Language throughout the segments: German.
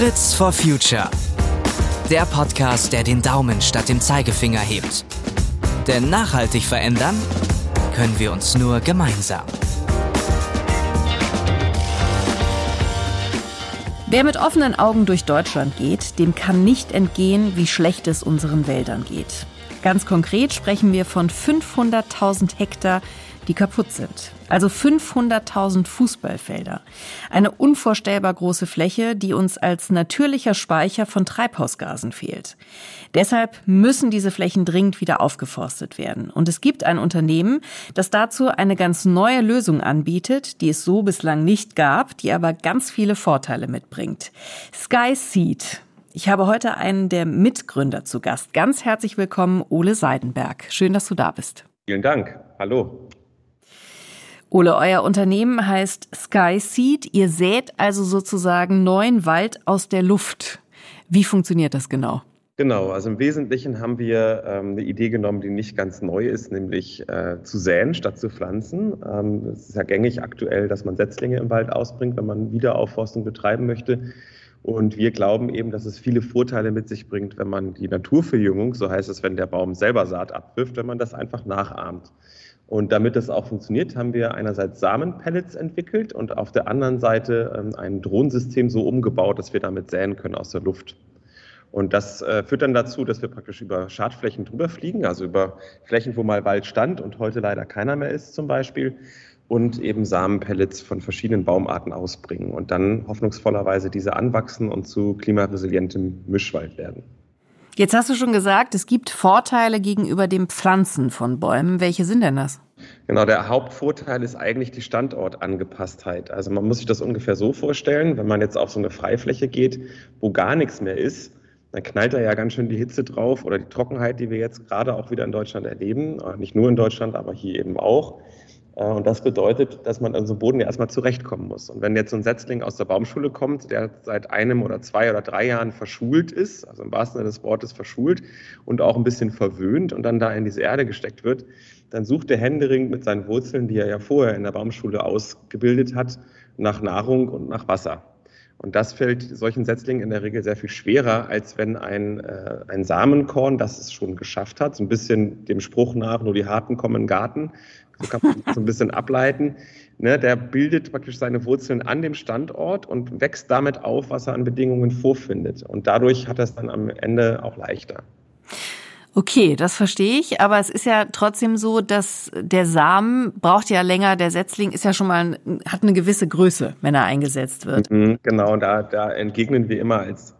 Fritz for Future. Der Podcast, der den Daumen statt dem Zeigefinger hebt. Denn nachhaltig verändern können wir uns nur gemeinsam. Wer mit offenen Augen durch Deutschland geht, dem kann nicht entgehen, wie schlecht es unseren Wäldern geht. Ganz konkret sprechen wir von 500.000 Hektar, die kaputt sind. Also 500.000 Fußballfelder. Eine unvorstellbar große Fläche, die uns als natürlicher Speicher von Treibhausgasen fehlt. Deshalb müssen diese Flächen dringend wieder aufgeforstet werden. Und es gibt ein Unternehmen, das dazu eine ganz neue Lösung anbietet, die es so bislang nicht gab, die aber ganz viele Vorteile mitbringt. Sky Seed. Ich habe heute einen der Mitgründer zu Gast. Ganz herzlich willkommen, Ole Seidenberg. Schön, dass du da bist. Vielen Dank. Hallo. Ole, euer Unternehmen heißt Sky Seed. Ihr sät also sozusagen neuen Wald aus der Luft. Wie funktioniert das genau? Genau, also im Wesentlichen haben wir ähm, eine Idee genommen, die nicht ganz neu ist, nämlich äh, zu säen statt zu pflanzen. Ähm, es ist ja gängig aktuell, dass man Setzlinge im Wald ausbringt, wenn man Wiederaufforstung betreiben möchte. Und wir glauben eben, dass es viele Vorteile mit sich bringt, wenn man die Naturverjüngung, so heißt es, wenn der Baum selber Saat abwirft, wenn man das einfach nachahmt. Und damit das auch funktioniert, haben wir einerseits Samenpellets entwickelt und auf der anderen Seite ähm, ein Drohnensystem so umgebaut, dass wir damit säen können aus der Luft. Und das äh, führt dann dazu, dass wir praktisch über Schadflächen drüber fliegen, also über Flächen, wo mal Wald stand und heute leider keiner mehr ist zum Beispiel, und eben Samenpellets von verschiedenen Baumarten ausbringen und dann hoffnungsvollerweise diese anwachsen und zu klimaresilientem Mischwald werden. Jetzt hast du schon gesagt, es gibt Vorteile gegenüber dem Pflanzen von Bäumen. Welche sind denn das? Genau, der Hauptvorteil ist eigentlich die Standortangepasstheit. Also man muss sich das ungefähr so vorstellen, wenn man jetzt auf so eine Freifläche geht, wo gar nichts mehr ist, dann knallt da ja ganz schön die Hitze drauf oder die Trockenheit, die wir jetzt gerade auch wieder in Deutschland erleben. Nicht nur in Deutschland, aber hier eben auch. Äh, und das bedeutet, dass man an so einem Boden ja erstmal zurechtkommen muss. Und wenn jetzt so ein Setzling aus der Baumschule kommt, der seit einem oder zwei oder drei Jahren verschult ist, also im wahrsten Sinne des Wortes verschult und auch ein bisschen verwöhnt und dann da in diese Erde gesteckt wird, dann sucht der Händering mit seinen Wurzeln, die er ja vorher in der Baumschule ausgebildet hat, nach Nahrung und nach Wasser. Und das fällt solchen Setzlingen in der Regel sehr viel schwerer, als wenn ein, äh, ein Samenkorn, das es schon geschafft hat, so ein bisschen dem Spruch nach, nur die Harten kommen in den Garten, so kann man so ein bisschen ableiten. Ne, der bildet praktisch seine Wurzeln an dem Standort und wächst damit auf, was er an Bedingungen vorfindet. Und dadurch hat er es dann am Ende auch leichter. Okay, das verstehe ich, aber es ist ja trotzdem so, dass der Samen braucht ja länger, der Setzling ist ja schon mal, hat eine gewisse Größe, wenn er eingesetzt wird. Mhm, genau, da, da entgegnen wir immer als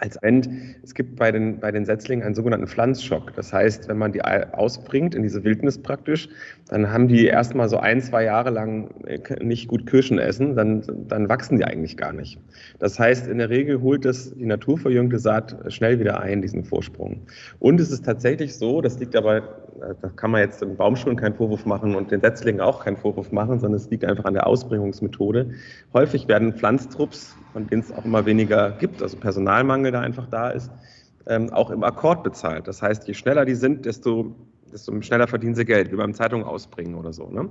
als End, es gibt bei den, bei den Setzlingen einen sogenannten Pflanzschock. Das heißt, wenn man die ausbringt in diese Wildnis praktisch, dann haben die erstmal so ein, zwei Jahre lang äh, nicht gut Kirschen essen, dann, dann wachsen die eigentlich gar nicht. Das heißt, in der Regel holt das die naturverjüngte Saat schnell wieder ein, diesen Vorsprung. Und es ist tatsächlich so, das liegt aber, da kann man jetzt den Baumschulen keinen Vorwurf machen und den Setzlingen auch keinen Vorwurf machen, sondern es liegt einfach an der Ausbringungsmethode. Häufig werden Pflanztrupps, von denen es auch immer weniger gibt, also Personalmangel, Mangel da einfach da ist, ähm, auch im Akkord bezahlt. Das heißt, je schneller die sind, desto, desto schneller verdienen sie Geld, wie beim Zeitung ausbringen oder so. Ne?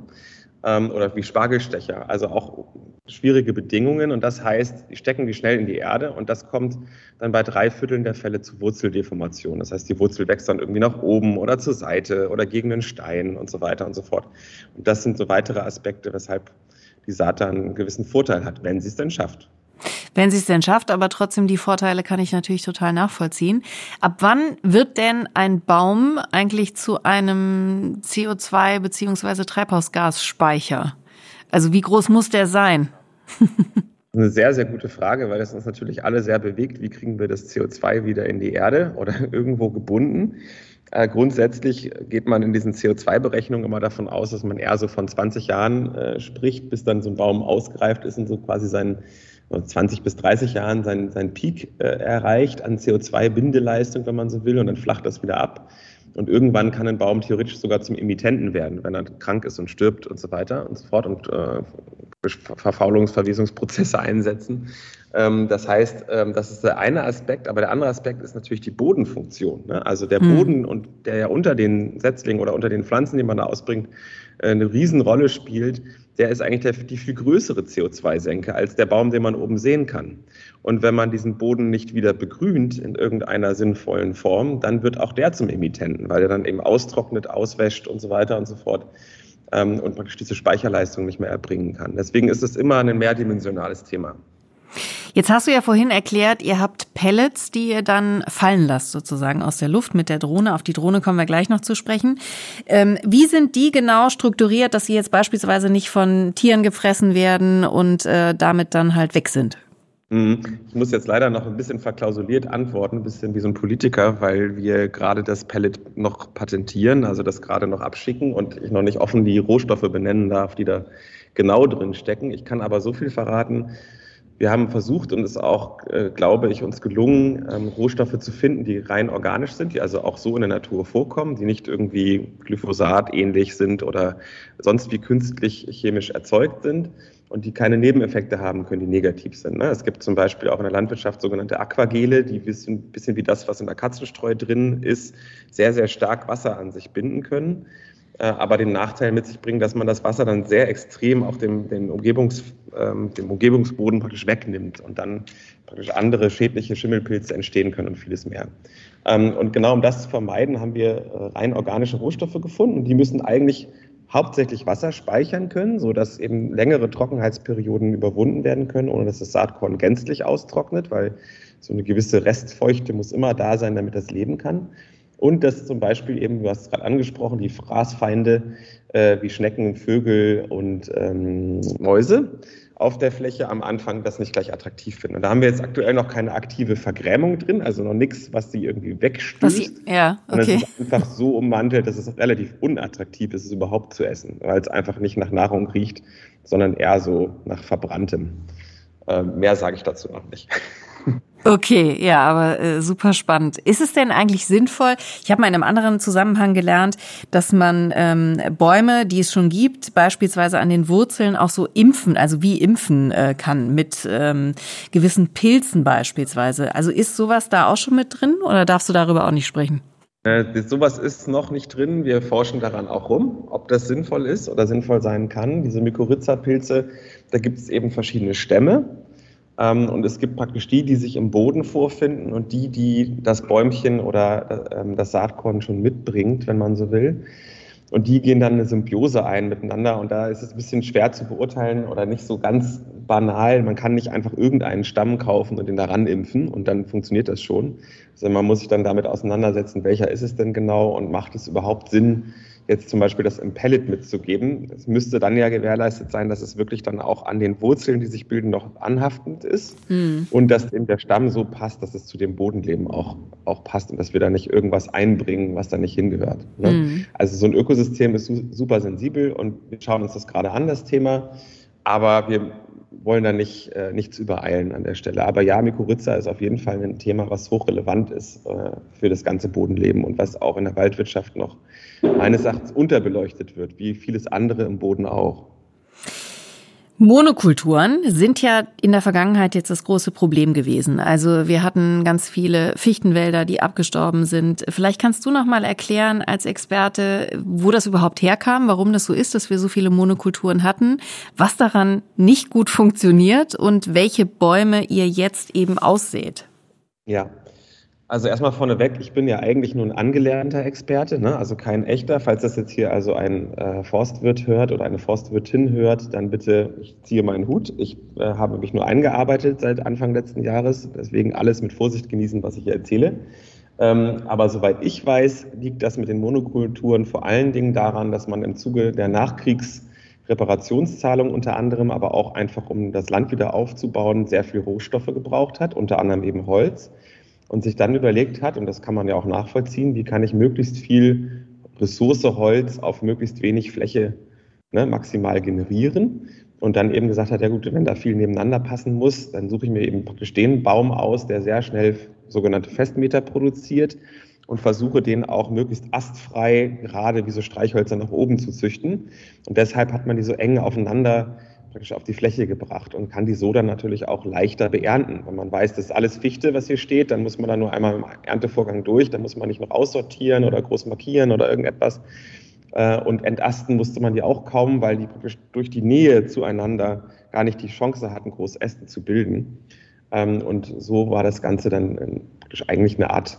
Ähm, oder wie Spargelstecher. Also auch schwierige Bedingungen. Und das heißt, die stecken die schnell in die Erde und das kommt dann bei drei Vierteln der Fälle zu Wurzeldeformation. Das heißt, die Wurzel wächst dann irgendwie nach oben oder zur Seite oder gegen den Stein und so weiter und so fort. Und das sind so weitere Aspekte, weshalb die Saat dann einen gewissen Vorteil hat, wenn sie es denn schafft. Wenn sie es denn schafft, aber trotzdem die Vorteile kann ich natürlich total nachvollziehen. Ab wann wird denn ein Baum eigentlich zu einem CO2 beziehungsweise Treibhausgasspeicher? Also wie groß muss der sein? Eine sehr, sehr gute Frage, weil das uns natürlich alle sehr bewegt. Wie kriegen wir das CO2 wieder in die Erde oder irgendwo gebunden? Äh, grundsätzlich geht man in diesen CO2-Berechnungen immer davon aus, dass man eher so von 20 Jahren äh, spricht, bis dann so ein Baum ausgereift ist und so quasi seinen 20 bis 30 Jahren seinen, seinen Peak äh, erreicht an CO2-Bindeleistung, wenn man so will, und dann flacht das wieder ab. Und irgendwann kann ein Baum theoretisch sogar zum Emittenten werden, wenn er krank ist und stirbt und so weiter und so fort und äh, Verfaulungsverwesungsprozesse einsetzen. Ähm, das heißt, ähm, das ist der eine Aspekt, aber der andere Aspekt ist natürlich die Bodenfunktion. Ne? Also der hm. Boden, und der ja unter den Setzlingen oder unter den Pflanzen, die man da ausbringt, äh, eine Riesenrolle spielt der ist eigentlich der, die viel größere CO2-Senke als der Baum, den man oben sehen kann. Und wenn man diesen Boden nicht wieder begrünt in irgendeiner sinnvollen Form, dann wird auch der zum Emittenten, weil er dann eben austrocknet, auswäscht und so weiter und so fort ähm, und praktisch diese Speicherleistung nicht mehr erbringen kann. Deswegen ist es immer ein mehrdimensionales Thema. Jetzt hast du ja vorhin erklärt, ihr habt Pellets, die ihr dann fallen lasst, sozusagen aus der Luft mit der Drohne. Auf die Drohne kommen wir gleich noch zu sprechen. Ähm, wie sind die genau strukturiert, dass sie jetzt beispielsweise nicht von Tieren gefressen werden und äh, damit dann halt weg sind? Mhm. Ich muss jetzt leider noch ein bisschen verklausuliert antworten, ein bisschen wie so ein Politiker, weil wir gerade das Pellet noch patentieren, also das gerade noch abschicken und ich noch nicht offen die Rohstoffe benennen darf, die da genau drin stecken. Ich kann aber so viel verraten, wir haben versucht und es auch, äh, glaube ich, uns gelungen, ähm, Rohstoffe zu finden, die rein organisch sind, die also auch so in der Natur vorkommen, die nicht irgendwie Glyphosat ähnlich sind oder sonst wie künstlich chemisch erzeugt sind und die keine Nebeneffekte haben können, die negativ sind. Ne? Es gibt zum Beispiel auch in der Landwirtschaft sogenannte Aquagele, die ein bisschen, bisschen wie das, was in der Katzenstreu drin ist, sehr, sehr stark Wasser an sich binden können aber den Nachteil mit sich bringen, dass man das Wasser dann sehr extrem auf dem, dem, Umgebungs, ähm, dem Umgebungsboden praktisch wegnimmt und dann praktisch andere schädliche Schimmelpilze entstehen können und vieles mehr. Ähm, und genau um das zu vermeiden, haben wir äh, rein organische Rohstoffe gefunden. Die müssen eigentlich hauptsächlich Wasser speichern können, sodass eben längere Trockenheitsperioden überwunden werden können, ohne dass das Saatkorn gänzlich austrocknet, weil so eine gewisse Restfeuchte muss immer da sein, damit das leben kann. Und dass zum Beispiel eben, du hast es gerade angesprochen, die Fraßfeinde äh, wie Schnecken, Vögel und ähm, Mäuse auf der Fläche am Anfang das nicht gleich attraktiv finden. Und da haben wir jetzt aktuell noch keine aktive Vergrämung drin, also noch nichts, was sie irgendwie wegstößt. Sie, ja, okay. Und es ist einfach so ummantelt, dass es relativ unattraktiv ist, es überhaupt zu essen, weil es einfach nicht nach Nahrung riecht, sondern eher so nach Verbranntem. Äh, mehr sage ich dazu noch nicht. Okay, ja, aber äh, super spannend. Ist es denn eigentlich sinnvoll? Ich habe mal in einem anderen Zusammenhang gelernt, dass man ähm, Bäume, die es schon gibt, beispielsweise an den Wurzeln auch so impfen, also wie impfen äh, kann mit ähm, gewissen Pilzen beispielsweise. Also ist sowas da auch schon mit drin oder darfst du darüber auch nicht sprechen? Äh, sowas ist noch nicht drin. Wir forschen daran auch rum, ob das sinnvoll ist oder sinnvoll sein kann. Diese Mykorrhiza-Pilze, da gibt es eben verschiedene Stämme. Ähm, und es gibt praktisch die, die sich im Boden vorfinden und die, die das Bäumchen oder ähm, das Saatkorn schon mitbringt, wenn man so will. Und die gehen dann eine Symbiose ein miteinander. Und da ist es ein bisschen schwer zu beurteilen oder nicht so ganz banal. Man kann nicht einfach irgendeinen Stamm kaufen und den daran impfen und dann funktioniert das schon. Also man muss sich dann damit auseinandersetzen, welcher ist es denn genau und macht es überhaupt Sinn, jetzt zum Beispiel das im Pellet mitzugeben. Es müsste dann ja gewährleistet sein, dass es wirklich dann auch an den Wurzeln, die sich bilden, noch anhaftend ist mhm. und dass eben der Stamm so passt, dass es zu dem Bodenleben auch, auch passt und dass wir da nicht irgendwas einbringen, was da nicht hingehört. Ne? Mhm. Also so ein Ökosystem ist super sensibel und wir schauen uns das gerade an, das Thema. Aber wir wollen da nicht, äh, nichts übereilen an der Stelle. Aber ja, Mykorrhiza ist auf jeden Fall ein Thema, was hochrelevant ist äh, für das ganze Bodenleben und was auch in der Waldwirtschaft noch meines Erachtens unterbeleuchtet wird, wie vieles andere im Boden auch. Monokulturen sind ja in der Vergangenheit jetzt das große Problem gewesen. Also wir hatten ganz viele Fichtenwälder, die abgestorben sind. Vielleicht kannst du noch mal erklären als Experte, wo das überhaupt herkam, warum das so ist, dass wir so viele Monokulturen hatten, was daran nicht gut funktioniert und welche Bäume ihr jetzt eben ausseht. Ja, also erstmal vorneweg, ich bin ja eigentlich nur ein angelernter Experte, ne? also kein echter. Falls das jetzt hier also ein äh, Forstwirt hört oder eine Forstwirtin hört, dann bitte, ich ziehe meinen Hut. Ich äh, habe mich nur eingearbeitet seit Anfang letzten Jahres, deswegen alles mit Vorsicht genießen, was ich hier erzähle. Ähm, aber soweit ich weiß, liegt das mit den Monokulturen vor allen Dingen daran, dass man im Zuge der Nachkriegsreparationszahlung unter anderem, aber auch einfach um das Land wieder aufzubauen, sehr viel Rohstoffe gebraucht hat, unter anderem eben Holz und sich dann überlegt hat, und das kann man ja auch nachvollziehen, wie kann ich möglichst viel Ressource Holz auf möglichst wenig Fläche ne, maximal generieren. Und dann eben gesagt hat, ja gut, wenn da viel nebeneinander passen muss, dann suche ich mir eben praktisch den Baum aus, der sehr schnell sogenannte Festmeter produziert und versuche den auch möglichst astfrei, gerade wie so Streichhölzer nach oben zu züchten. Und deshalb hat man die so eng aufeinander praktisch auf die Fläche gebracht und kann die so dann natürlich auch leichter beernten. Wenn man weiß, das ist alles Fichte, was hier steht, dann muss man da nur einmal im Erntevorgang durch, dann muss man nicht noch aussortieren oder groß markieren oder irgendetwas. Äh, und entasten musste man die auch kaum, weil die durch die Nähe zueinander gar nicht die Chance hatten, große Äste zu bilden. Ähm, und so war das Ganze dann praktisch eigentlich eine Art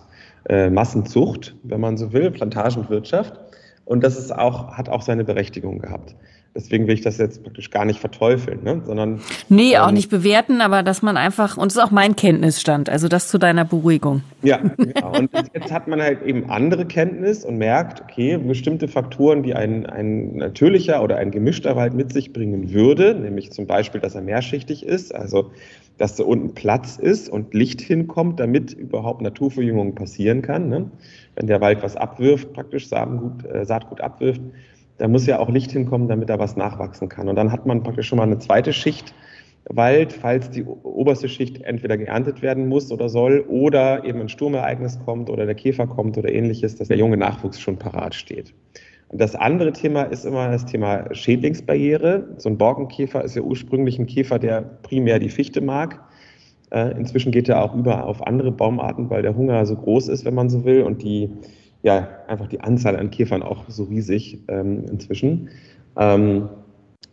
äh, Massenzucht, wenn man so will, Plantagenwirtschaft. Und das ist auch, hat auch seine Berechtigung gehabt. Deswegen will ich das jetzt praktisch gar nicht verteufeln, ne? sondern. Nee, ähm, auch nicht bewerten, aber dass man einfach, und das ist auch mein Kenntnisstand, also das zu deiner Beruhigung. Ja, genau. Und jetzt hat man halt eben andere Kenntnis und merkt, okay, bestimmte Faktoren, die ein, ein natürlicher oder ein gemischter Wald mit sich bringen würde, nämlich zum Beispiel, dass er mehrschichtig ist, also dass da unten Platz ist und Licht hinkommt, damit überhaupt Naturverjüngung passieren kann. Ne? Wenn der Wald was abwirft, praktisch Samengut, äh, Saatgut abwirft, da muss ja auch Licht hinkommen, damit da was nachwachsen kann. Und dann hat man praktisch schon mal eine zweite Schicht Wald, falls die oberste Schicht entweder geerntet werden muss oder soll oder eben ein Sturmereignis kommt oder der Käfer kommt oder ähnliches, dass der junge Nachwuchs schon parat steht. Und das andere Thema ist immer das Thema Schädlingsbarriere. So ein Borkenkäfer ist ja ursprünglich ein Käfer, der primär die Fichte mag. Äh, inzwischen geht er auch über auf andere Baumarten, weil der Hunger so groß ist, wenn man so will, und die ja, einfach die Anzahl an Käfern auch so riesig ähm, inzwischen. Ähm,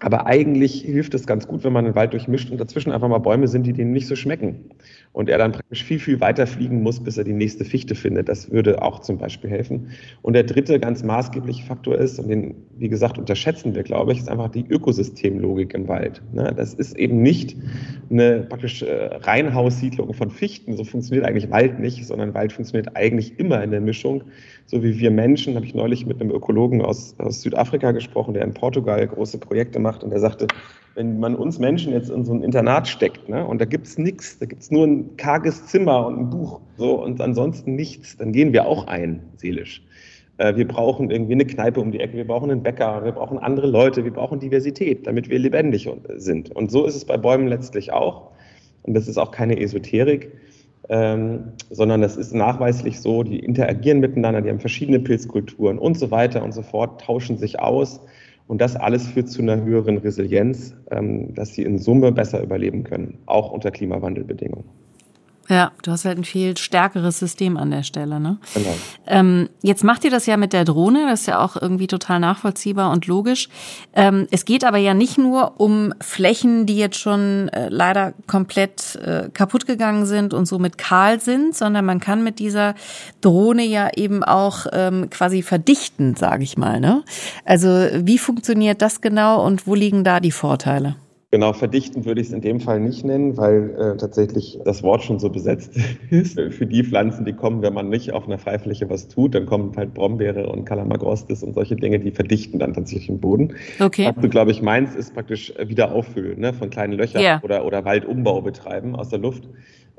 aber eigentlich hilft es ganz gut, wenn man den Wald durchmischt und dazwischen einfach mal Bäume sind, die denen nicht so schmecken. Und er dann praktisch viel, viel weiter fliegen muss, bis er die nächste Fichte findet. Das würde auch zum Beispiel helfen. Und der dritte ganz maßgebliche Faktor ist, und den, wie gesagt, unterschätzen wir, glaube ich, ist einfach die Ökosystemlogik im Wald. Ne, das ist eben nicht eine praktisch äh, Reihenhaussiedlung von Fichten. So funktioniert eigentlich Wald nicht, sondern Wald funktioniert eigentlich immer in der Mischung so wie wir Menschen, habe ich neulich mit einem Ökologen aus, aus Südafrika gesprochen, der in Portugal große Projekte macht und der sagte, wenn man uns Menschen jetzt in so ein Internat steckt ne, und da gibt es nichts, da gibt es nur ein karges Zimmer und ein Buch so und ansonsten nichts, dann gehen wir auch ein, seelisch. Äh, wir brauchen irgendwie eine Kneipe um die Ecke, wir brauchen einen Bäcker, wir brauchen andere Leute, wir brauchen Diversität, damit wir lebendig sind. Und so ist es bei Bäumen letztlich auch. Und das ist auch keine Esoterik ähm, sondern das ist nachweislich so, die interagieren miteinander, die haben verschiedene Pilzkulturen und so weiter und so fort, tauschen sich aus. Und das alles führt zu einer höheren Resilienz, ähm, dass sie in Summe besser überleben können, auch unter Klimawandelbedingungen. Ja, du hast halt ein viel stärkeres System an der Stelle. Ne? Genau. Ähm, jetzt macht ihr das ja mit der Drohne, das ist ja auch irgendwie total nachvollziehbar und logisch. Ähm, es geht aber ja nicht nur um Flächen, die jetzt schon äh, leider komplett äh, kaputt gegangen sind und somit kahl sind, sondern man kann mit dieser Drohne ja eben auch ähm, quasi verdichten, sage ich mal. Ne? Also wie funktioniert das genau und wo liegen da die Vorteile? Genau, verdichten würde ich es in dem Fall nicht nennen, weil äh, tatsächlich das Wort schon so besetzt ist. Für die Pflanzen, die kommen, wenn man nicht auf einer Freifläche was tut, dann kommen halt Brombeere und Calamagrostis und solche Dinge, die verdichten dann tatsächlich den Boden. Okay. Was du, glaube ich, meinst, ist praktisch wieder auffüllen ne, von kleinen Löchern yeah. oder, oder Waldumbau betreiben aus der Luft.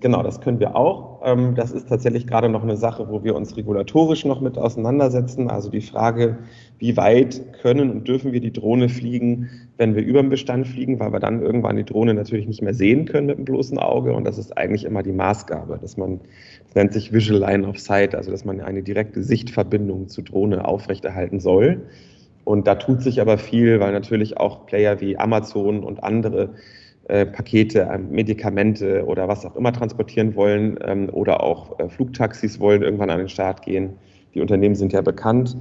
Genau, das können wir auch. Ähm, das ist tatsächlich gerade noch eine Sache, wo wir uns regulatorisch noch mit auseinandersetzen. Also die Frage, wie weit können und dürfen wir die Drohne fliegen, wenn wir über dem Bestand fliegen, weil wir dann irgendwann die Drohne natürlich nicht mehr sehen können mit dem bloßen Auge. Und das ist eigentlich immer die Maßgabe, dass man, das nennt sich Visual Line of Sight, also dass man eine direkte Sichtverbindung zur Drohne aufrechterhalten soll. Und da tut sich aber viel, weil natürlich auch Player wie Amazon und andere äh, Pakete, äh, Medikamente oder was auch immer transportieren wollen ähm, oder auch äh, Flugtaxis wollen irgendwann an den Start gehen. Die Unternehmen sind ja bekannt,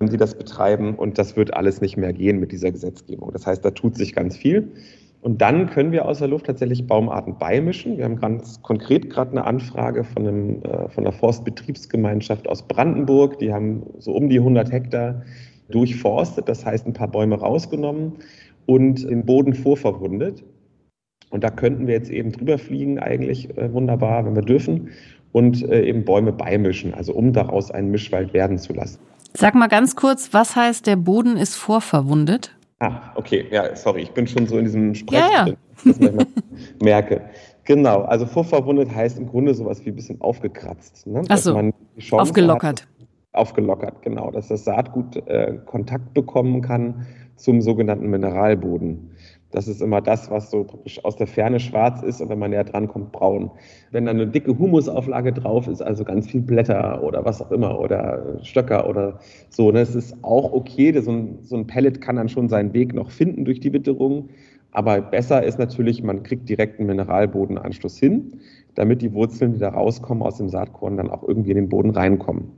die das betreiben und das wird alles nicht mehr gehen mit dieser Gesetzgebung. Das heißt, da tut sich ganz viel. Und dann können wir aus der Luft tatsächlich Baumarten beimischen. Wir haben ganz konkret gerade eine Anfrage von, einem, von einer Forstbetriebsgemeinschaft aus Brandenburg. Die haben so um die 100 Hektar durchforstet, das heißt ein paar Bäume rausgenommen und den Boden vorverwundet. Und da könnten wir jetzt eben drüber fliegen, eigentlich äh, wunderbar, wenn wir dürfen, und äh, eben Bäume beimischen, also um daraus einen Mischwald werden zu lassen. Sag mal ganz kurz, was heißt, der Boden ist vorverwundet? Ah, okay, ja, sorry, ich bin schon so in diesem Sprech, ja, ja. dass ich merke. Genau, also vorverwundet heißt im Grunde sowas wie ein bisschen aufgekratzt. Ne? Ach so, aufgelockert. Hat, aufgelockert, genau, dass das Saatgut äh, Kontakt bekommen kann zum sogenannten Mineralboden. Das ist immer das, was so praktisch aus der Ferne schwarz ist und wenn man näher dran kommt, braun. Wenn da eine dicke Humusauflage drauf ist, also ganz viel Blätter oder was auch immer oder Stöcker oder so, ne, ist auch okay. So ein, so ein Pellet kann dann schon seinen Weg noch finden durch die Witterung. Aber besser ist natürlich, man kriegt direkt einen Mineralbodenanschluss hin, damit die Wurzeln, die da rauskommen aus dem Saatkorn, dann auch irgendwie in den Boden reinkommen.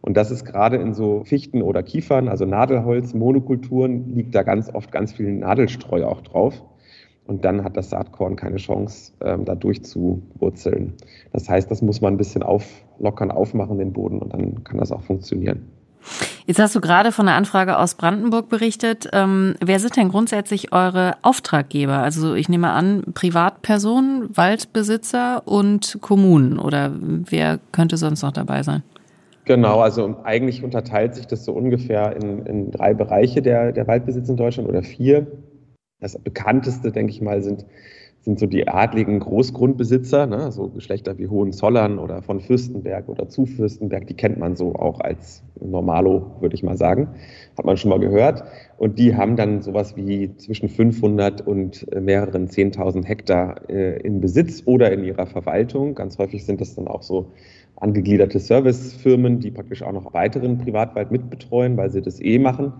Und das ist gerade in so Fichten oder Kiefern, also Nadelholz, Monokulturen, liegt da ganz oft ganz viel Nadelstreu auch drauf. Und dann hat das Saatkorn keine Chance, ähm, da durchzuwurzeln. Das heißt, das muss man ein bisschen auflockern, aufmachen, den Boden, und dann kann das auch funktionieren. Jetzt hast du gerade von einer Anfrage aus Brandenburg berichtet. Ähm, wer sind denn grundsätzlich eure Auftraggeber? Also ich nehme an, Privatpersonen, Waldbesitzer und Kommunen oder wer könnte sonst noch dabei sein? Genau, also eigentlich unterteilt sich das so ungefähr in, in drei Bereiche der, der Waldbesitz in Deutschland oder vier. Das bekannteste, denke ich mal, sind, sind so die adligen Großgrundbesitzer, ne, so Geschlechter wie Hohenzollern oder von Fürstenberg oder zu Fürstenberg, die kennt man so auch als Normalo, würde ich mal sagen. Hat man schon mal gehört. Und die haben dann sowas wie zwischen 500 und mehreren 10.000 Hektar äh, in Besitz oder in ihrer Verwaltung. Ganz häufig sind das dann auch so angegliederte Servicefirmen, die praktisch auch noch weiteren Privatwald mitbetreuen, weil sie das eh machen.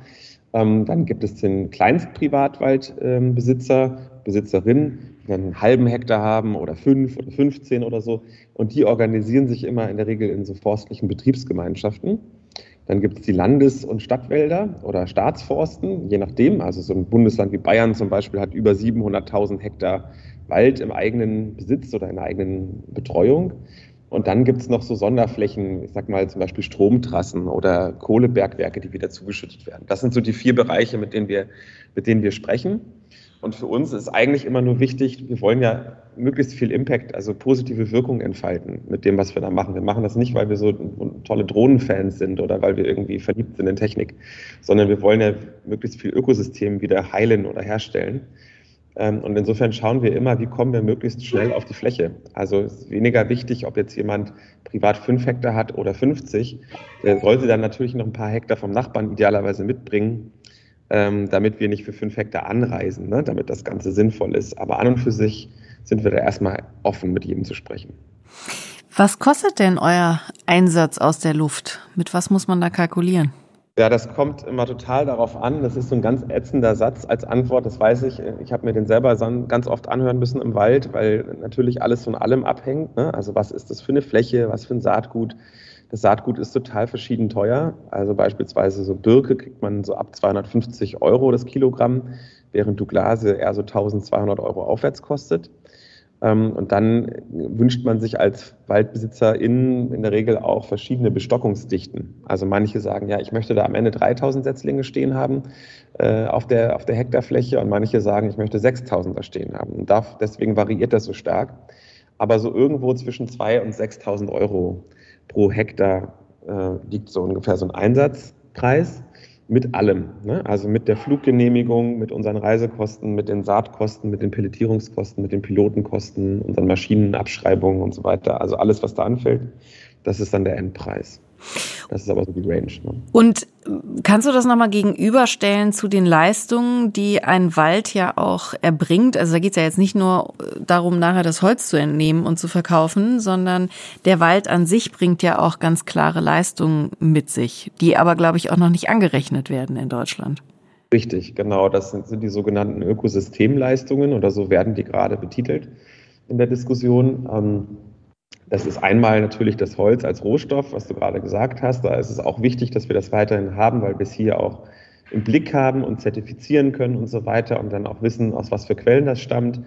Ähm, dann gibt es den Kleinstprivatwaldbesitzer, ähm, Besitzerinnen, die einen halben Hektar haben oder fünf oder 15 oder so. Und die organisieren sich immer in der Regel in so forstlichen Betriebsgemeinschaften. Dann gibt es die Landes- und Stadtwälder oder Staatsforsten, je nachdem. Also so ein Bundesland wie Bayern zum Beispiel hat über 700.000 Hektar Wald im eigenen Besitz oder in der eigenen Betreuung. Und dann gibt es noch so Sonderflächen, ich sag mal zum Beispiel Stromtrassen oder Kohlebergwerke, die wieder zugeschüttet werden. Das sind so die vier Bereiche, mit denen wir, mit denen wir sprechen. Und für uns ist eigentlich immer nur wichtig, wir wollen ja möglichst viel Impact, also positive Wirkung entfalten mit dem, was wir da machen. Wir machen das nicht, weil wir so tolle Drohnenfans sind oder weil wir irgendwie verliebt sind in Technik, sondern wir wollen ja möglichst viel Ökosystem wieder heilen oder herstellen. Ähm, und insofern schauen wir immer, wie kommen wir möglichst schnell auf die Fläche. Also ist weniger wichtig, ob jetzt jemand privat fünf Hektar hat oder 50. Der sollte dann natürlich noch ein paar Hektar vom Nachbarn idealerweise mitbringen, ähm, damit wir nicht für fünf Hektar anreisen, ne, damit das Ganze sinnvoll ist. Aber an und für sich sind wir da erstmal offen, mit jedem zu sprechen. Was kostet denn euer Einsatz aus der Luft? Mit was muss man da kalkulieren? Ja, das kommt immer total darauf an. Das ist so ein ganz ätzender Satz als Antwort, das weiß ich. Ich habe mir den selber ganz oft anhören müssen im Wald, weil natürlich alles von allem abhängt. Ne? Also was ist das für eine Fläche, was für ein Saatgut? Das Saatgut ist total verschieden teuer. Also beispielsweise so Birke kriegt man so ab 250 Euro das Kilogramm, während Douglase eher so 1200 Euro aufwärts kostet. Ähm, und dann wünscht man sich als Waldbesitzer in, in der Regel auch verschiedene Bestockungsdichten. Also manche sagen, ja, ich möchte da am Ende 3000 Setzlinge stehen haben äh, auf, der, auf der Hektarfläche und manche sagen, ich möchte 6000 da stehen haben. Und darf, deswegen variiert das so stark. Aber so irgendwo zwischen 2 und 6000 Euro pro Hektar äh, liegt so ungefähr so ein Einsatzpreis mit allem. Ne? Also mit der Fluggenehmigung, mit unseren Reisekosten, mit den Saatkosten, mit den Pelletierungskosten, mit den Pilotenkosten, unseren Maschinenabschreibungen und so weiter. Also alles, was da anfällt, das ist dann der Endpreis. Das ist aber so die Range. Ne? Und kannst du das nochmal gegenüberstellen zu den Leistungen, die ein Wald ja auch erbringt? Also da geht es ja jetzt nicht nur darum, nachher das Holz zu entnehmen und zu verkaufen, sondern der Wald an sich bringt ja auch ganz klare Leistungen mit sich, die aber, glaube ich, auch noch nicht angerechnet werden in Deutschland. Richtig, genau. Das sind, sind die sogenannten Ökosystemleistungen oder so werden die gerade betitelt in der Diskussion. Ähm, das ist einmal natürlich das Holz als Rohstoff, was du gerade gesagt hast. Da ist es auch wichtig, dass wir das weiterhin haben, weil wir es hier auch im Blick haben und zertifizieren können und so weiter und dann auch wissen, aus was für Quellen das stammt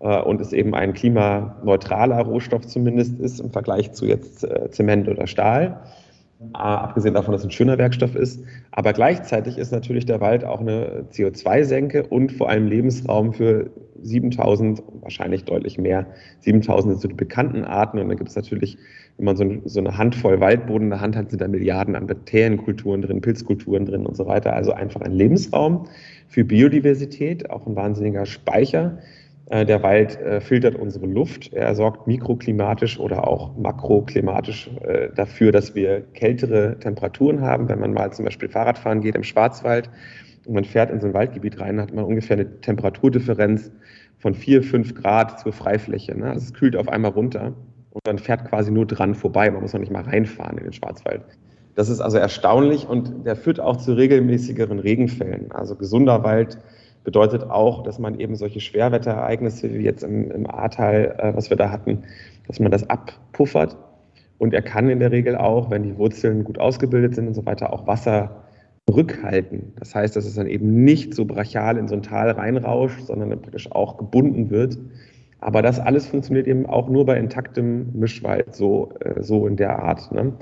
äh, und es eben ein klimaneutraler Rohstoff zumindest ist im Vergleich zu jetzt äh, Zement oder Stahl. Abgesehen davon, dass es ein schöner Werkstoff ist. Aber gleichzeitig ist natürlich der Wald auch eine CO2-Senke und vor allem Lebensraum für 7000, wahrscheinlich deutlich mehr. 7000 sind so die bekannten Arten und dann gibt es natürlich, wenn man so, so, eine Handvoll Waldboden in der Hand hat, sind da Milliarden an Bakterienkulturen drin, Pilzkulturen drin und so weiter. Also einfach ein Lebensraum für Biodiversität, auch ein wahnsinniger Speicher. Äh, der Wald äh, filtert unsere Luft. Er sorgt mikroklimatisch oder auch makroklimatisch äh, dafür, dass wir kältere Temperaturen haben. Wenn man mal zum Beispiel Fahrradfahren geht im Schwarzwald, und man fährt in so ein Waldgebiet rein, hat man ungefähr eine Temperaturdifferenz von vier, fünf Grad zur Freifläche. Ne? Also es kühlt auf einmal runter und man fährt quasi nur dran vorbei. Man muss noch nicht mal reinfahren in den Schwarzwald. Das ist also erstaunlich und der führt auch zu regelmäßigeren Regenfällen. Also gesunder Wald bedeutet auch, dass man eben solche Schwerwetterereignisse wie jetzt im, im Ahrtal, äh, was wir da hatten, dass man das abpuffert. Und er kann in der Regel auch, wenn die Wurzeln gut ausgebildet sind und so weiter, auch Wasser rückhalten. Das heißt, dass es dann eben nicht so brachial in so ein Tal reinrauscht, sondern dann praktisch auch gebunden wird. Aber das alles funktioniert eben auch nur bei intaktem Mischwald, so, äh, so in der Art. Ne?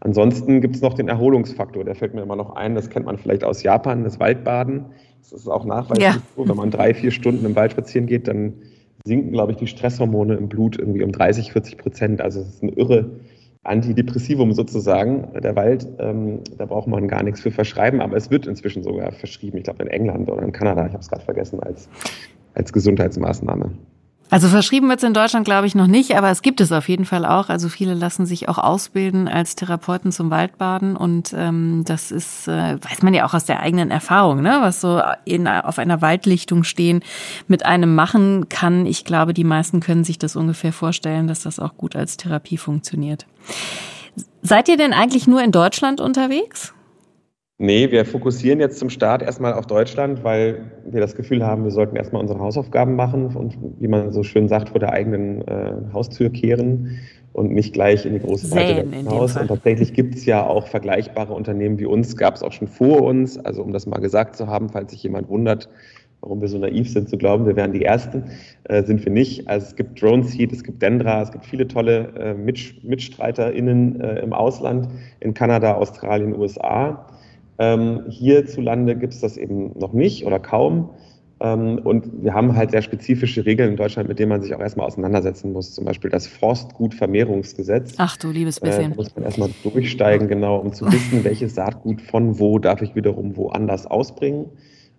Ansonsten gibt es noch den Erholungsfaktor, der fällt mir immer noch ein, das kennt man vielleicht aus Japan, das Waldbaden. Das ist auch nachweislich ja. so, wenn man drei, vier Stunden im Wald spazieren geht, dann sinken, glaube ich, die Stresshormone im Blut irgendwie um 30, 40 Prozent. Also es ist eine irre Antidepressivum sozusagen, der Wald. Ähm, da braucht man gar nichts für verschreiben, aber es wird inzwischen sogar verschrieben, ich glaube in England oder in Kanada, ich habe es gerade vergessen, als, als Gesundheitsmaßnahme. Also verschrieben wird es in Deutschland, glaube ich, noch nicht, aber es gibt es auf jeden Fall auch. Also viele lassen sich auch ausbilden als Therapeuten zum Waldbaden und ähm, das ist, äh, weiß man ja auch aus der eigenen Erfahrung, ne? was so in, auf einer Waldlichtung stehen mit einem machen kann. Ich glaube, die meisten können sich das ungefähr vorstellen, dass das auch gut als Therapie funktioniert. Seid ihr denn eigentlich nur in Deutschland unterwegs? Nee, wir fokussieren jetzt zum Start erstmal auf Deutschland, weil wir das Gefühl haben, wir sollten erstmal unsere Hausaufgaben machen und, wie man so schön sagt, vor der eigenen äh, Haustür kehren und nicht gleich in die große Weite Haus. Und tatsächlich gibt es ja auch vergleichbare Unternehmen wie uns, gab es auch schon vor uns. Also um das mal gesagt zu haben, falls sich jemand wundert, warum wir so naiv sind zu glauben, wir wären die Ersten, äh, sind wir nicht. Also es gibt Drone Seed, es gibt Dendra, es gibt viele tolle äh, MitstreiterInnen äh, im Ausland, in Kanada, Australien, USA. Ähm, hierzulande gibt es das eben noch nicht oder kaum. Ähm, und wir haben halt sehr spezifische Regeln in Deutschland, mit denen man sich auch erstmal auseinandersetzen muss. Zum Beispiel das Forstgutvermehrungsgesetz. Ach du liebes äh, bisschen. Äh, da muss man erstmal durchsteigen, genau, um zu wissen, welches Saatgut von wo darf ich wiederum woanders ausbringen.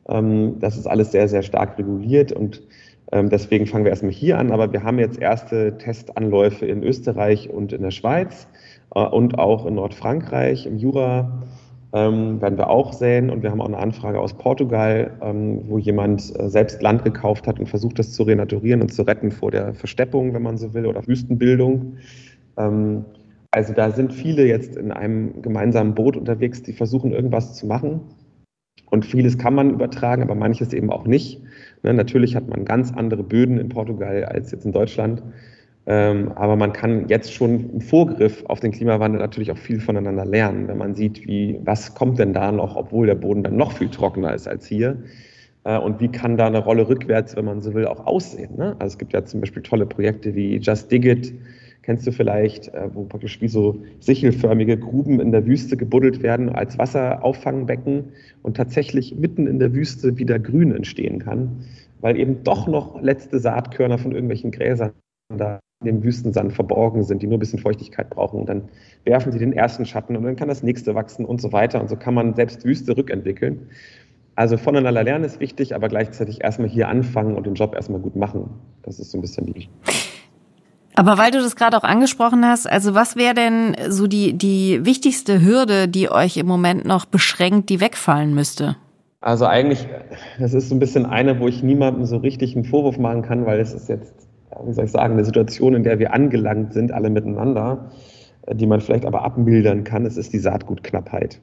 Ähm, das ist alles sehr, sehr stark reguliert und ähm, deswegen fangen wir erstmal hier an. Aber wir haben jetzt erste Testanläufe in Österreich und in der Schweiz äh, und auch in Nordfrankreich, im Jura ähm, werden wir auch säen. Und wir haben auch eine Anfrage aus Portugal, ähm, wo jemand äh, selbst Land gekauft hat und versucht, das zu renaturieren und zu retten vor der Versteppung, wenn man so will, oder Wüstenbildung. Ähm, also da sind viele jetzt in einem gemeinsamen Boot unterwegs, die versuchen, irgendwas zu machen. Und vieles kann man übertragen, aber manches eben auch nicht. Ne, natürlich hat man ganz andere Böden in Portugal als jetzt in Deutschland. Ähm, aber man kann jetzt schon im Vorgriff auf den Klimawandel natürlich auch viel voneinander lernen, wenn man sieht, wie, was kommt denn da noch, obwohl der Boden dann noch viel trockener ist als hier. Äh, und wie kann da eine Rolle rückwärts, wenn man so will, auch aussehen. Ne? Also es gibt ja zum Beispiel tolle Projekte wie Just Dig It, kennst du vielleicht, äh, wo praktisch wie so sichelförmige Gruben in der Wüste gebuddelt werden als Wasserauffangbecken und tatsächlich mitten in der Wüste wieder Grün entstehen kann, weil eben doch noch letzte Saatkörner von irgendwelchen Gräsern da in dem Wüstensand verborgen sind, die nur ein bisschen Feuchtigkeit brauchen. Und dann werfen sie den ersten Schatten und dann kann das nächste wachsen und so weiter. Und so kann man selbst Wüste rückentwickeln. Also voneinander lernen ist wichtig, aber gleichzeitig erstmal hier anfangen und den Job erstmal gut machen. Das ist so ein bisschen die. Aber weil du das gerade auch angesprochen hast, also was wäre denn so die, die wichtigste Hürde, die euch im Moment noch beschränkt, die wegfallen müsste? Also eigentlich, das ist so ein bisschen eine, wo ich niemandem so richtig einen Vorwurf machen kann, weil es ist jetzt wie soll ich sagen, eine Situation, in der wir angelangt sind, alle miteinander, äh, die man vielleicht aber abmildern kann, es ist die Saatgutknappheit.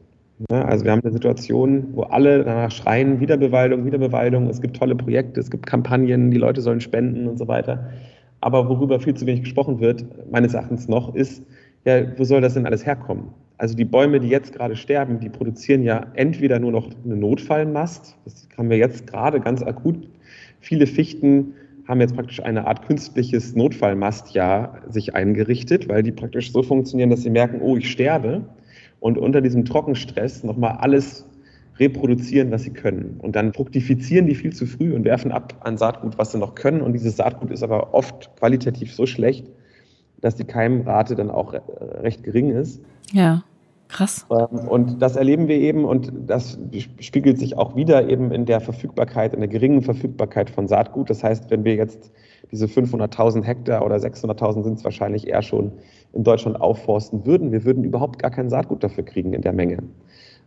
Also wir haben eine Situation, wo alle danach schreien, Wiederbewaldung, Wiederbewaldung, es gibt tolle Projekte, es gibt Kampagnen, die Leute sollen spenden und so weiter. Aber worüber viel zu wenig gesprochen wird, meines Erachtens noch, ist, ja, wo soll das denn alles herkommen? Also die Bäume, die jetzt gerade sterben, die produzieren ja entweder nur noch eine Notfallmast, das haben wir jetzt gerade ganz akut. Viele Fichten haben jetzt praktisch eine Art künstliches Notfallmastjahr sich eingerichtet, weil die praktisch so funktionieren, dass sie merken, oh, ich sterbe und unter diesem Trockenstress nochmal alles reproduzieren, was sie können. Und dann fruktifizieren die viel zu früh und werfen ab an Saatgut, was sie noch können. Und dieses Saatgut ist aber oft qualitativ so schlecht, dass die Keimrate dann auch recht gering ist. Ja. Krass. Ähm, und das erleben wir eben und das spiegelt sich auch wieder eben in der Verfügbarkeit, in der geringen Verfügbarkeit von Saatgut. Das heißt, wenn wir jetzt diese 500.000 Hektar oder 600.000 sind es wahrscheinlich eher schon in Deutschland aufforsten würden, wir würden überhaupt gar kein Saatgut dafür kriegen in der Menge.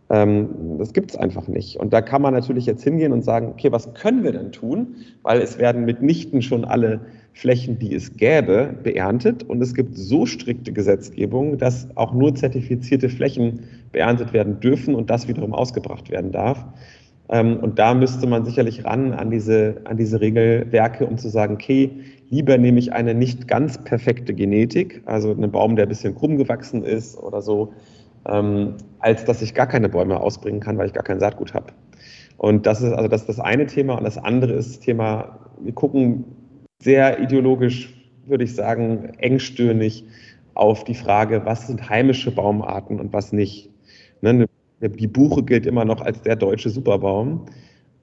Ähm, das gibt es einfach nicht. Und da kann man natürlich jetzt hingehen und sagen, okay, was können wir denn tun? Weil es werden mitnichten schon alle Flächen, die es gäbe, beerntet. Und es gibt so strikte Gesetzgebung, dass auch nur zertifizierte Flächen beerntet werden dürfen und das wiederum ausgebracht werden darf. Ähm, und da müsste man sicherlich ran an diese, an diese Regelwerke, um zu sagen, okay, lieber nehme ich eine nicht ganz perfekte Genetik, also einen Baum, der ein bisschen krumm gewachsen ist oder so, ähm, als dass ich gar keine Bäume ausbringen kann, weil ich gar kein Saatgut habe. Und das ist also das, ist das eine Thema. Und das andere ist das Thema, wir gucken sehr ideologisch, würde ich sagen, engstirnig auf die Frage, was sind heimische Baumarten und was nicht. Ne, die Buche gilt immer noch als der deutsche Superbaum.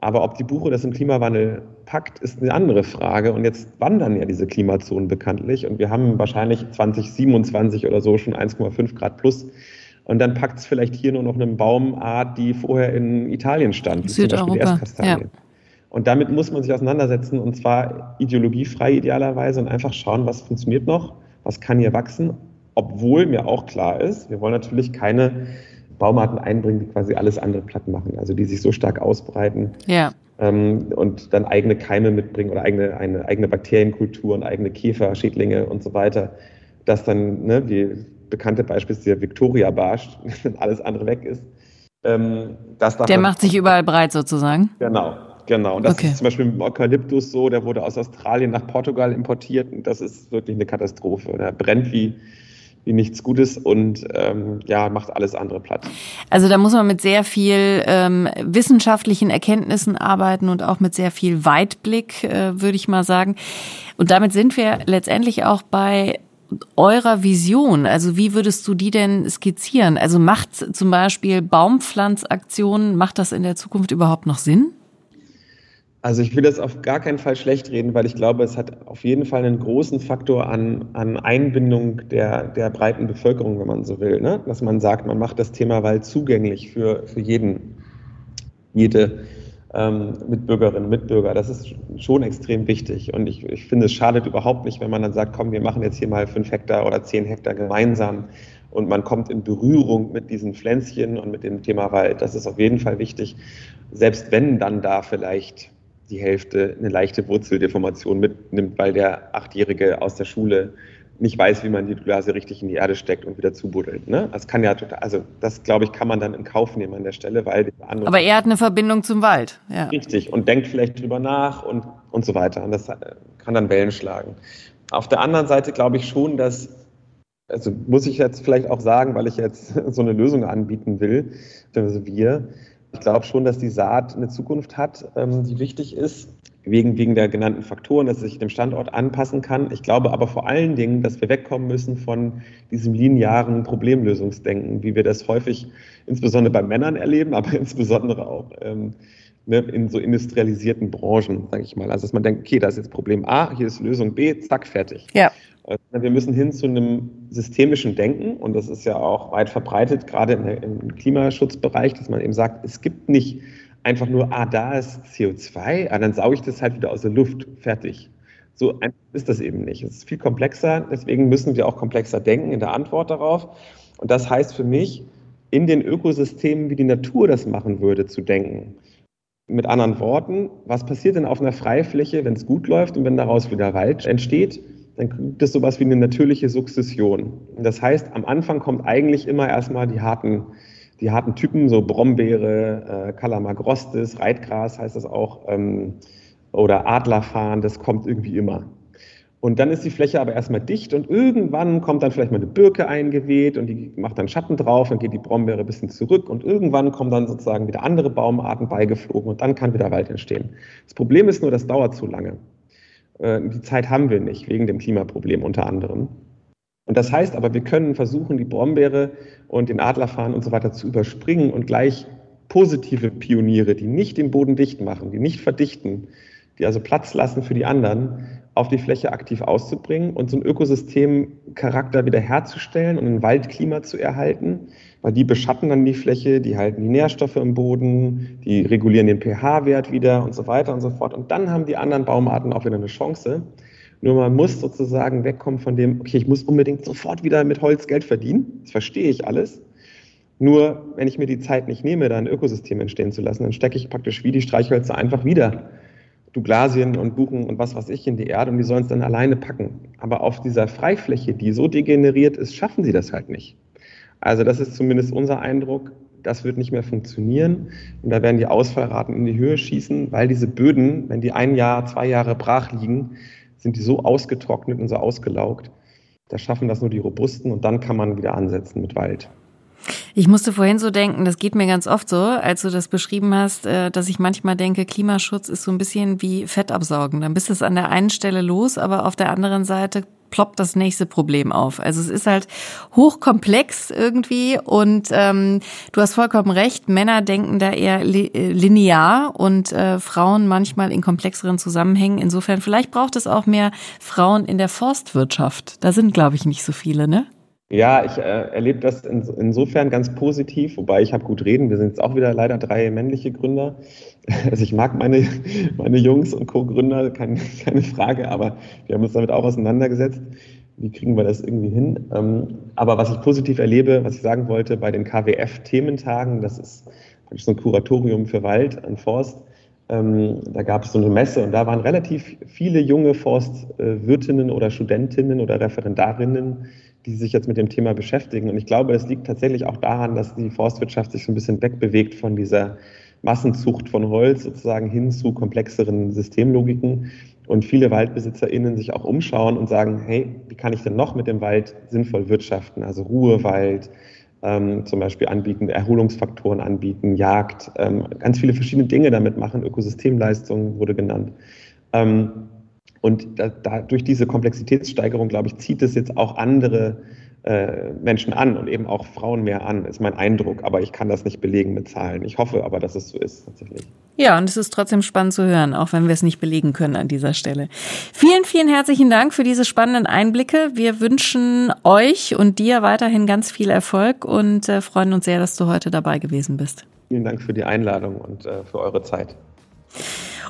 Aber ob die Buche das im Klimawandel packt, ist eine andere Frage. Und jetzt wandern ja diese Klimazonen bekanntlich. Und wir haben wahrscheinlich 2027 oder so schon 1,5 Grad plus. Und dann packt es vielleicht hier nur noch eine Baumart, die vorher in Italien stand, Südeuropa. Ja. Und damit muss man sich auseinandersetzen und zwar ideologiefrei idealerweise und einfach schauen, was funktioniert noch, was kann hier wachsen, obwohl mir auch klar ist, wir wollen natürlich keine Baumarten einbringen, die quasi alles andere platt machen, also die sich so stark ausbreiten ja. ähm, und dann eigene Keime mitbringen oder eigene, eine eigene Bakterienkultur und eigene Käfer, Schädlinge und so weiter, dass dann, ne, wie bekannte Beispiel ist der Victoria Barsch, wenn alles andere weg ist. Ähm, der macht sich überall breit sozusagen. Genau, genau. Und das okay. ist zum Beispiel mit dem Eukalyptus so, der wurde aus Australien nach Portugal importiert und das ist wirklich eine Katastrophe. Der brennt wie wie nichts Gutes und ähm, ja, macht alles andere platt. Also da muss man mit sehr viel ähm, wissenschaftlichen Erkenntnissen arbeiten und auch mit sehr viel Weitblick, äh, würde ich mal sagen. Und damit sind wir letztendlich auch bei eurer Vision? Also wie würdest du die denn skizzieren? Also macht zum Beispiel Baumpflanzaktionen, macht das in der Zukunft überhaupt noch Sinn? Also ich will das auf gar keinen Fall schlecht reden, weil ich glaube, es hat auf jeden Fall einen großen Faktor an, an Einbindung der, der breiten Bevölkerung, wenn man so will. Ne? Dass man sagt, man macht das Thema Wald zugänglich für, für jeden, jede ähm, Mitbürgerinnen, Mitbürger. Das ist schon extrem wichtig. Und ich, ich finde, es schadet überhaupt nicht, wenn man dann sagt, komm, wir machen jetzt hier mal fünf Hektar oder zehn Hektar gemeinsam und man kommt in Berührung mit diesen Pflänzchen und mit dem Thema Wald. Das ist auf jeden Fall wichtig. Selbst wenn dann da vielleicht die Hälfte eine leichte Wurzeldeformation mitnimmt, weil der Achtjährige aus der Schule nicht weiß, wie man die Blase richtig in die Erde steckt und wieder zubuddelt. Ne? Das kann ja total, also das glaube ich, kann man dann in Kauf nehmen an der Stelle, weil Aber er hat eine Verbindung zum Wald, ja. Richtig und denkt vielleicht drüber nach und, und so weiter. Und das äh, kann dann Wellen schlagen. Auf der anderen Seite glaube ich schon, dass also muss ich jetzt vielleicht auch sagen, weil ich jetzt so eine Lösung anbieten will, also wir, ich glaube schon, dass die Saat eine Zukunft hat, ähm, die wichtig ist, wegen, wegen der genannten Faktoren, dass es sich dem Standort anpassen kann. Ich glaube aber vor allen Dingen, dass wir wegkommen müssen von diesem linearen Problemlösungsdenken, wie wir das häufig insbesondere bei Männern erleben, aber insbesondere auch ähm, ne, in so industrialisierten Branchen, sage ich mal. Also dass man denkt, okay, da ist jetzt Problem A, hier ist Lösung B, zack, fertig. Ja. Wir müssen hin zu einem systemischen Denken und das ist ja auch weit verbreitet, gerade im Klimaschutzbereich, dass man eben sagt, es gibt nicht einfach nur, ah, da ist CO2, ah, dann sauge ich das halt wieder aus der Luft, fertig. So einfach ist das eben nicht. Es ist viel komplexer, deswegen müssen wir auch komplexer denken in der Antwort darauf. Und das heißt für mich, in den Ökosystemen, wie die Natur das machen würde, zu denken. Mit anderen Worten, was passiert denn auf einer Freifläche, wenn es gut läuft und wenn daraus wieder Wald entsteht? Dann gibt es sowas wie eine natürliche Sukzession. Das heißt, am Anfang kommt eigentlich immer erstmal die harten die harten Typen, so Brombeere, äh, Calamagrostis, Reitgras heißt das auch, ähm, oder Adlerfarn, das kommt irgendwie immer. Und dann ist die Fläche aber erstmal dicht und irgendwann kommt dann vielleicht mal eine Birke eingeweht und die macht dann Schatten drauf, dann geht die Brombeere ein bisschen zurück und irgendwann kommen dann sozusagen wieder andere Baumarten beigeflogen und dann kann wieder Wald entstehen. Das Problem ist nur, das dauert zu lange. Äh, die Zeit haben wir nicht, wegen dem Klimaproblem unter anderem. Und das heißt aber, wir können versuchen, die Brombeere und den Adlerfarn und so weiter zu überspringen und gleich positive Pioniere, die nicht den Boden dicht machen, die nicht verdichten, die also Platz lassen für die anderen, auf die Fläche aktiv auszubringen und so einen Ökosystemcharakter wiederherzustellen und ein Waldklima zu erhalten, weil die beschatten dann die Fläche, die halten die Nährstoffe im Boden, die regulieren den pH-Wert wieder und so weiter und so fort. Und dann haben die anderen Baumarten auch wieder eine Chance. Nur man muss sozusagen wegkommen von dem, okay, ich muss unbedingt sofort wieder mit Holz Geld verdienen. Das verstehe ich alles. Nur wenn ich mir die Zeit nicht nehme, da ein Ökosystem entstehen zu lassen, dann stecke ich praktisch wie die Streichhölzer einfach wieder Douglasien und Buchen und was weiß ich in die Erde und die sollen es dann alleine packen. Aber auf dieser Freifläche, die so degeneriert ist, schaffen sie das halt nicht. Also das ist zumindest unser Eindruck. das wird nicht mehr funktionieren. Und da werden die Ausfallraten in die Höhe schießen, weil diese Böden, wenn die ein Jahr, zwei Jahre brach liegen, sind die so ausgetrocknet und so ausgelaugt. Da schaffen das nur die Robusten und dann kann man wieder ansetzen mit Wald. Ich musste vorhin so denken, das geht mir ganz oft so, als du das beschrieben hast, äh, dass ich manchmal denke, Klimaschutz ist so ein bisschen wie Fett absaugen. Dann bist du es an der einen Stelle los, aber auf der anderen Seite ploppt das nächste Problem auf. Also es ist halt hochkomplex irgendwie und ähm, du hast vollkommen recht, Männer denken da eher äh, linear und äh, Frauen manchmal in komplexeren Zusammenhängen. Insofern, vielleicht braucht es auch mehr Frauen in der Forstwirtschaft. Da sind, glaube ich, nicht so viele, ne? Ja, ich äh, erlebe das in, insofern ganz positiv, wobei ich habe gut reden. Wir sind jetzt auch wieder leider drei männliche Gründer. Also ich mag meine, meine Jungs und Co-Gründer, keine, keine Frage, aber wir haben uns damit auch auseinandergesetzt. Wie kriegen wir das irgendwie hin? Ähm, aber was ich positiv erlebe, was ich sagen wollte, bei den KWF-Thementag, das ist so ein Kuratorium für Wald und Forst, ähm, da gab es so eine Messe und da waren relativ viele junge Forstwirtinnen oder Studentinnen oder Referendarinnen, die sich jetzt mit dem Thema beschäftigen. Und ich glaube, es liegt tatsächlich auch daran, dass die Forstwirtschaft sich so ein bisschen wegbewegt von dieser Massenzucht von Holz sozusagen hin zu komplexeren Systemlogiken und viele WaldbesitzerInnen sich auch umschauen und sagen, hey, wie kann ich denn noch mit dem Wald sinnvoll wirtschaften? Also Ruhewald, ähm, zum Beispiel anbieten, Erholungsfaktoren anbieten, Jagd, ähm, ganz viele verschiedene Dinge damit machen, Ökosystemleistung wurde genannt. Ähm, und da, da, durch diese Komplexitätssteigerung, glaube ich, zieht es jetzt auch andere äh, Menschen an und eben auch Frauen mehr an, ist mein Eindruck. Aber ich kann das nicht belegen mit Zahlen. Ich hoffe aber, dass es so ist tatsächlich. Ja, und es ist trotzdem spannend zu hören, auch wenn wir es nicht belegen können an dieser Stelle. Vielen, vielen herzlichen Dank für diese spannenden Einblicke. Wir wünschen euch und dir weiterhin ganz viel Erfolg und äh, freuen uns sehr, dass du heute dabei gewesen bist. Vielen Dank für die Einladung und äh, für eure Zeit.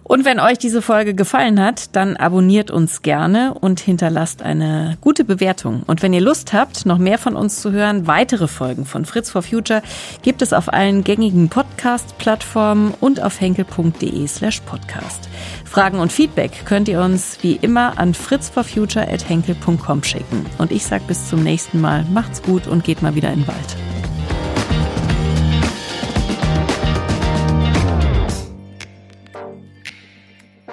Und wenn euch diese Folge gefallen hat, dann abonniert uns gerne und hinterlasst eine gute Bewertung. Und wenn ihr Lust habt, noch mehr von uns zu hören, weitere Folgen von Fritz for Future gibt es auf allen gängigen Podcast-Plattformen und auf henkel.de slash podcast. Fragen und Feedback könnt ihr uns wie immer an fritzforfuture.henkel.com schicken. Und ich sage bis zum nächsten Mal. Macht's gut und geht mal wieder in den Wald.